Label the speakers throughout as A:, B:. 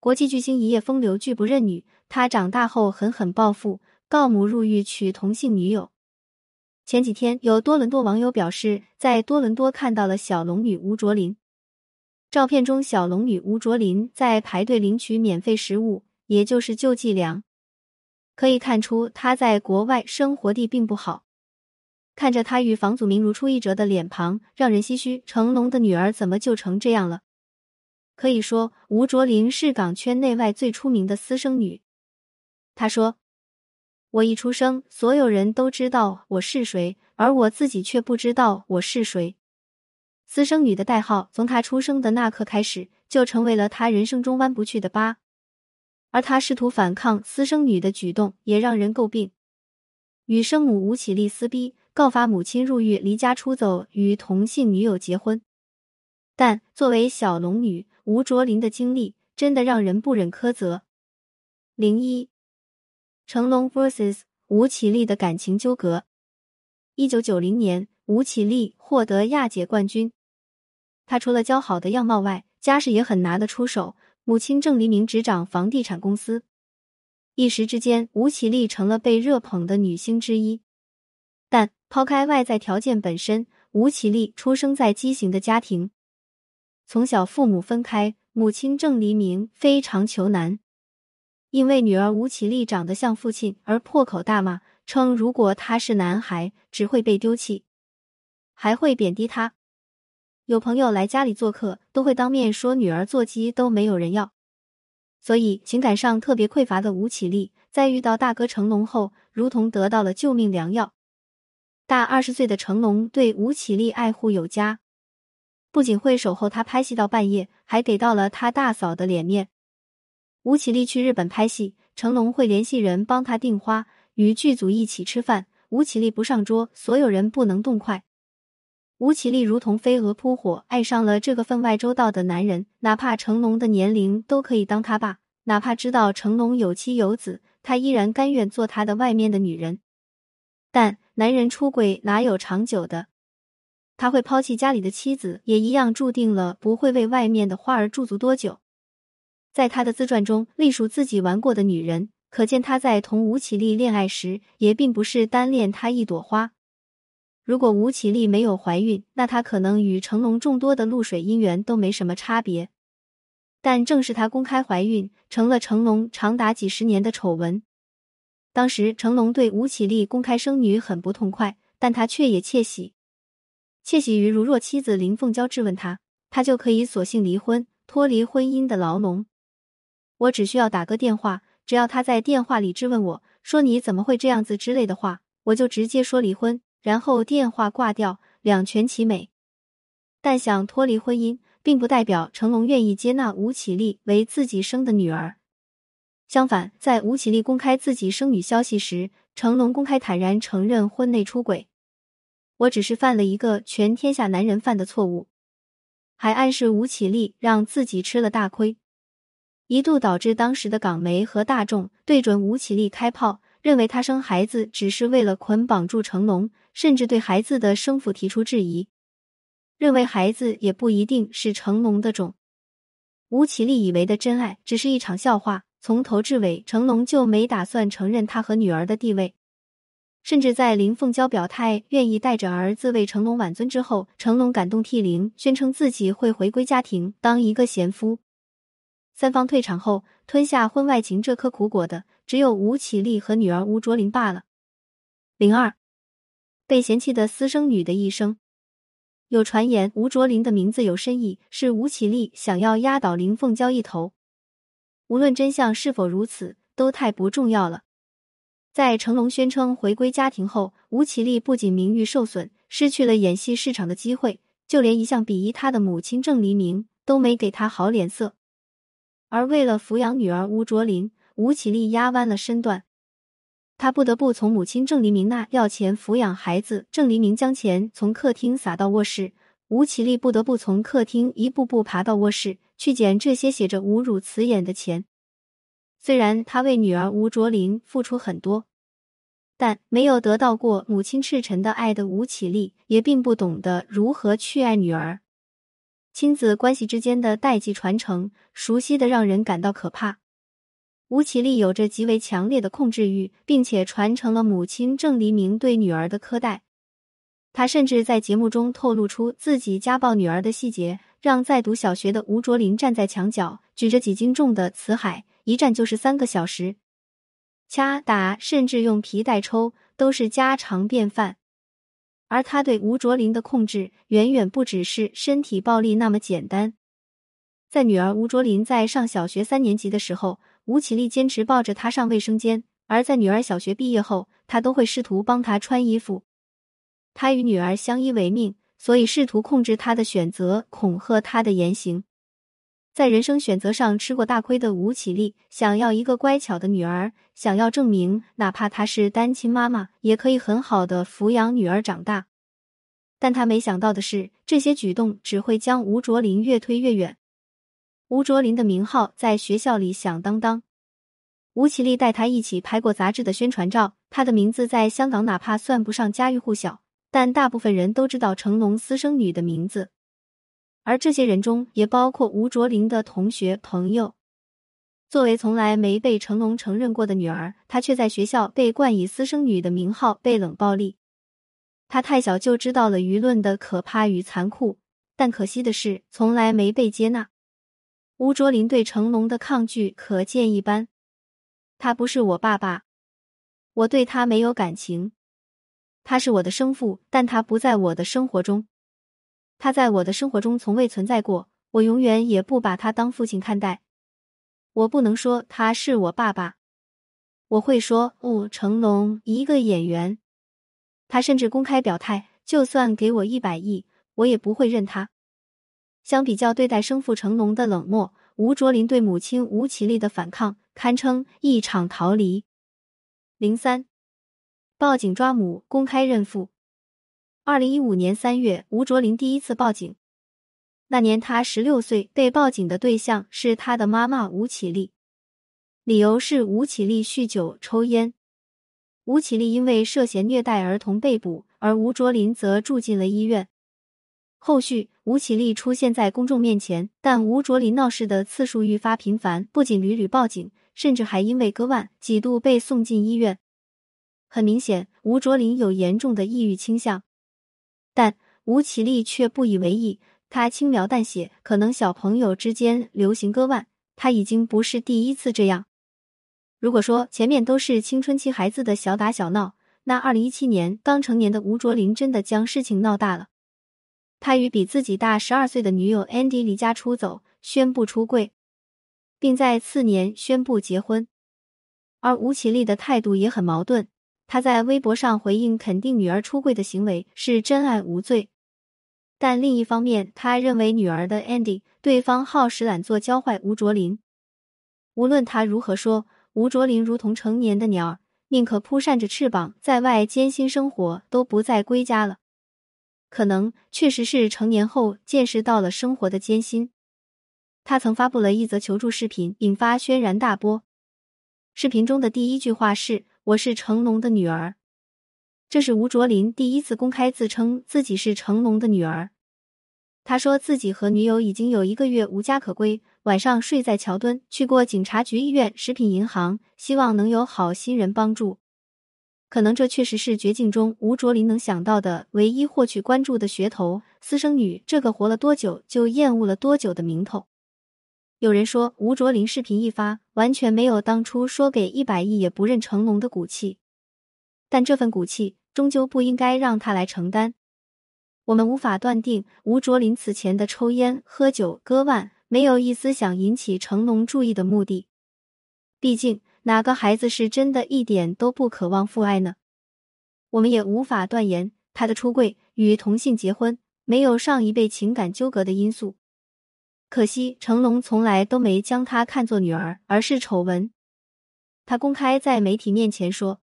A: 国际巨星一夜风流，拒不认女。他长大后狠狠报复，告母入狱娶同性女友。前几天，有多伦多网友表示，在多伦多看到了小龙女吴卓林。照片中，小龙女吴卓林在排队领取免费食物，也就是救济粮。可以看出，她在国外生活地并不好。看着她与房祖名如出一辙的脸庞，让人唏嘘。成龙的女儿怎么就成这样了？可以说，吴卓林是港圈内外最出名的私生女。她说。我一出生，所有人都知道我是谁，而我自己却不知道我是谁。私生女的代号，从她出生的那刻开始，就成为了她人生中弯不去的疤。而她试图反抗私生女的举动，也让人诟病。与生母吴绮莉撕逼，告发母亲入狱，离家出走，与同性女友结婚。但作为小龙女，吴卓林的经历真的让人不忍苛责。零一。成龙 vs 吴绮莉的感情纠葛。一九九零年，吴绮莉获得亚姐冠军。她除了姣好的样貌外，家世也很拿得出手。母亲郑黎明执掌房地产公司，一时之间，吴绮莉成了被热捧的女星之一。但抛开外在条件本身，吴绮莉出生在畸形的家庭，从小父母分开，母亲郑黎明非常求男。因为女儿吴绮莉长得像父亲，而破口大骂，称如果他是男孩，只会被丢弃，还会贬低他。有朋友来家里做客，都会当面说女儿做鸡都没有人要。所以情感上特别匮乏的吴绮莉，在遇到大哥成龙后，如同得到了救命良药。大二十岁的成龙对吴绮莉爱护有加，不仅会守候她拍戏到半夜，还给到了他大嫂的脸面。吴绮莉去日本拍戏，成龙会联系人帮她订花，与剧组一起吃饭。吴绮莉不上桌，所有人不能动筷。吴绮莉如同飞蛾扑火，爱上了这个分外周到的男人。哪怕成龙的年龄都可以当他爸，哪怕知道成龙有妻有子，她依然甘愿做他的外面的女人。但男人出轨哪有长久的？他会抛弃家里的妻子，也一样注定了不会为外面的花儿驻足多久。在他的自传中，隶属自己玩过的女人，可见他在同吴绮莉恋爱时，也并不是单恋她一朵花。如果吴绮莉没有怀孕，那她可能与成龙众多的露水姻缘都没什么差别。但正是她公开怀孕，成了成龙长达几十年的丑闻。当时成龙对吴绮莉公开生女很不痛快，但他却也窃喜，窃喜于如若妻子林凤娇质问他，他就可以索性离婚，脱离婚姻的牢笼。我只需要打个电话，只要他在电话里质问我说你怎么会这样子之类的话，我就直接说离婚，然后电话挂掉，两全其美。但想脱离婚姻，并不代表成龙愿意接纳吴绮莉为自己生的女儿。相反，在吴绮莉公开自己生女消息时，成龙公开坦然承认婚内出轨。我只是犯了一个全天下男人犯的错误，还暗示吴绮莉让自己吃了大亏。一度导致当时的港媒和大众对准吴绮莉开炮，认为她生孩子只是为了捆绑住成龙，甚至对孩子的生父提出质疑，认为孩子也不一定是成龙的种。吴绮莉以为的真爱只是一场笑话，从头至尾成龙就没打算承认他和女儿的地位，甚至在林凤娇表态愿意带着儿子为成龙挽尊之后，成龙感动涕零，宣称自己会回归家庭，当一个贤夫。三方退场后，吞下婚外情这颗苦果的只有吴绮莉和女儿吴卓林罢了。零二，被嫌弃的私生女的一生。有传言吴卓林的名字有深意，是吴绮莉想要压倒林凤娇一头。无论真相是否如此，都太不重要了。在成龙宣称回归家庭后，吴绮莉不仅名誉受损，失去了演戏市场的机会，就连一向鄙夷她的母亲郑黎明都没给她好脸色。而为了抚养女儿吴卓林，吴绮莉压弯了身段，她不得不从母亲郑黎明那要钱抚养孩子。郑黎明将钱从客厅撒到卧室，吴绮莉不得不从客厅一步步爬到卧室去捡这些写着侮辱词眼的钱。虽然她为女儿吴卓林付出很多，但没有得到过母亲赤诚的爱的吴绮莉，也并不懂得如何去爱女儿。亲子关系之间的代际传承，熟悉的让人感到可怕。吴绮莉有着极为强烈的控制欲，并且传承了母亲郑黎明对女儿的苛待。她甚至在节目中透露出自己家暴女儿的细节，让在读小学的吴卓林站在墙角，举着几斤重的辞海，一站就是三个小时，掐打甚至用皮带抽都是家常便饭。而他对吴卓林的控制远远不只是身体暴力那么简单。在女儿吴卓林在上小学三年级的时候，吴绮莉坚持抱着她上卫生间；而在女儿小学毕业后，他都会试图帮她穿衣服。他与女儿相依为命，所以试图控制她的选择，恐吓她的言行。在人生选择上吃过大亏的吴绮莉，想要一个乖巧的女儿，想要证明哪怕她是单亲妈妈，也可以很好的抚养女儿长大。但她没想到的是，这些举动只会将吴卓林越推越远。吴卓林的名号在学校里响当当，吴绮莉带他一起拍过杂志的宣传照，他的名字在香港哪怕算不上家喻户晓。但大部分人都知道成龙私生女的名字，而这些人中也包括吴卓林的同学朋友。作为从来没被成龙承认过的女儿，她却在学校被冠以私生女的名号，被冷暴力。她太小就知道了舆论的可怕与残酷，但可惜的是，从来没被接纳。吴卓林对成龙的抗拒可见一斑。他不是我爸爸，我对他没有感情。他是我的生父，但他不在我的生活中。他在我的生活中从未存在过，我永远也不把他当父亲看待。我不能说他是我爸爸，我会说哦，成龙一个演员。他甚至公开表态，就算给我一百亿，我也不会认他。相比较对待生父成龙的冷漠，吴卓林对母亲吴绮莉的反抗，堪称一场逃离。零三。报警抓母，公开认父。二零一五年三月，吴卓林第一次报警。那年他十六岁，被报警的对象是他的妈妈吴绮莉，理由是吴绮莉酗酒抽烟。吴绮莉因为涉嫌虐待儿童被捕，而吴卓林则住进了医院。后续，吴绮莉出现在公众面前，但吴卓林闹事的次数愈发频繁，不仅屡屡报警，甚至还因为割腕几度被送进医院。很明显，吴卓林有严重的抑郁倾向，但吴绮莉却不以为意。她轻描淡写：“可能小朋友之间流行割腕，他已经不是第一次这样。”如果说前面都是青春期孩子的小打小闹，那二零一七年刚成年的吴卓林真的将事情闹大了。他与比自己大十二岁的女友 Andy 离家出走，宣布出柜，并在次年宣布结婚。而吴绮莉的态度也很矛盾。他在微博上回应肯定女儿出柜的行为是真爱无罪，但另一方面，他认为女儿的 Andy 对方好食懒做，教坏吴卓林。无论他如何说，吴卓林如同成年的鸟儿，宁可扑扇着翅膀在外艰辛生活，都不再归家了。可能确实是成年后见识到了生活的艰辛。他曾发布了一则求助视频，引发轩然大波。视频中的第一句话是。我是成龙的女儿，这是吴卓林第一次公开自称自己是成龙的女儿。他说自己和女友已经有一个月无家可归，晚上睡在桥墩，去过警察局、医院、食品银行，希望能有好心人帮助。可能这确实是绝境中吴卓林能想到的唯一获取关注的噱头。私生女这个活了多久就厌恶了多久的名头。有人说，吴卓林视频一发，完全没有当初说给一百亿也不认成龙的骨气。但这份骨气，终究不应该让他来承担。我们无法断定吴卓林此前的抽烟、喝酒、割腕，没有一丝想引起成龙注意的目的。毕竟，哪个孩子是真的一点都不渴望父爱呢？我们也无法断言他的出柜与同性结婚没有上一辈情感纠葛的因素。可惜成龙从来都没将她看作女儿，而是丑闻。他公开在媒体面前说：“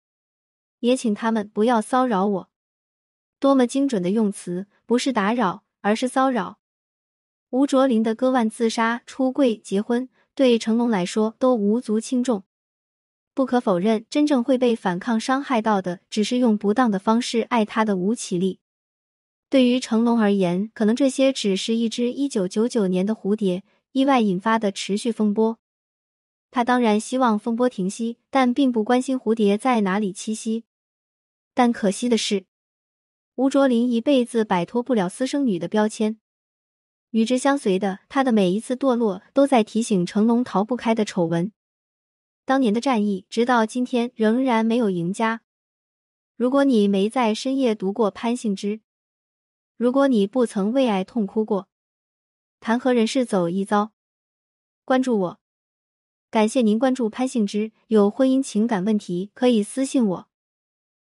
A: 也请他们不要骚扰我。”多么精准的用词，不是打扰，而是骚扰。吴卓林的割腕自杀、出柜、结婚，对成龙来说都无足轻重。不可否认，真正会被反抗伤害到的，只是用不当的方式爱他的吴绮莉。对于成龙而言，可能这些只是一只一九九九年的蝴蝶意外引发的持续风波。他当然希望风波停息，但并不关心蝴蝶在哪里栖息。但可惜的是，吴卓林一辈子摆脱不了私生女的标签。与之相随的，他的每一次堕落，都在提醒成龙逃不开的丑闻。当年的战役，直到今天仍然没有赢家。如果你没在深夜读过潘幸之，如果你不曾为爱痛哭过，谈何人世走一遭？关注我，感谢您关注潘幸之。有婚姻情感问题可以私信我。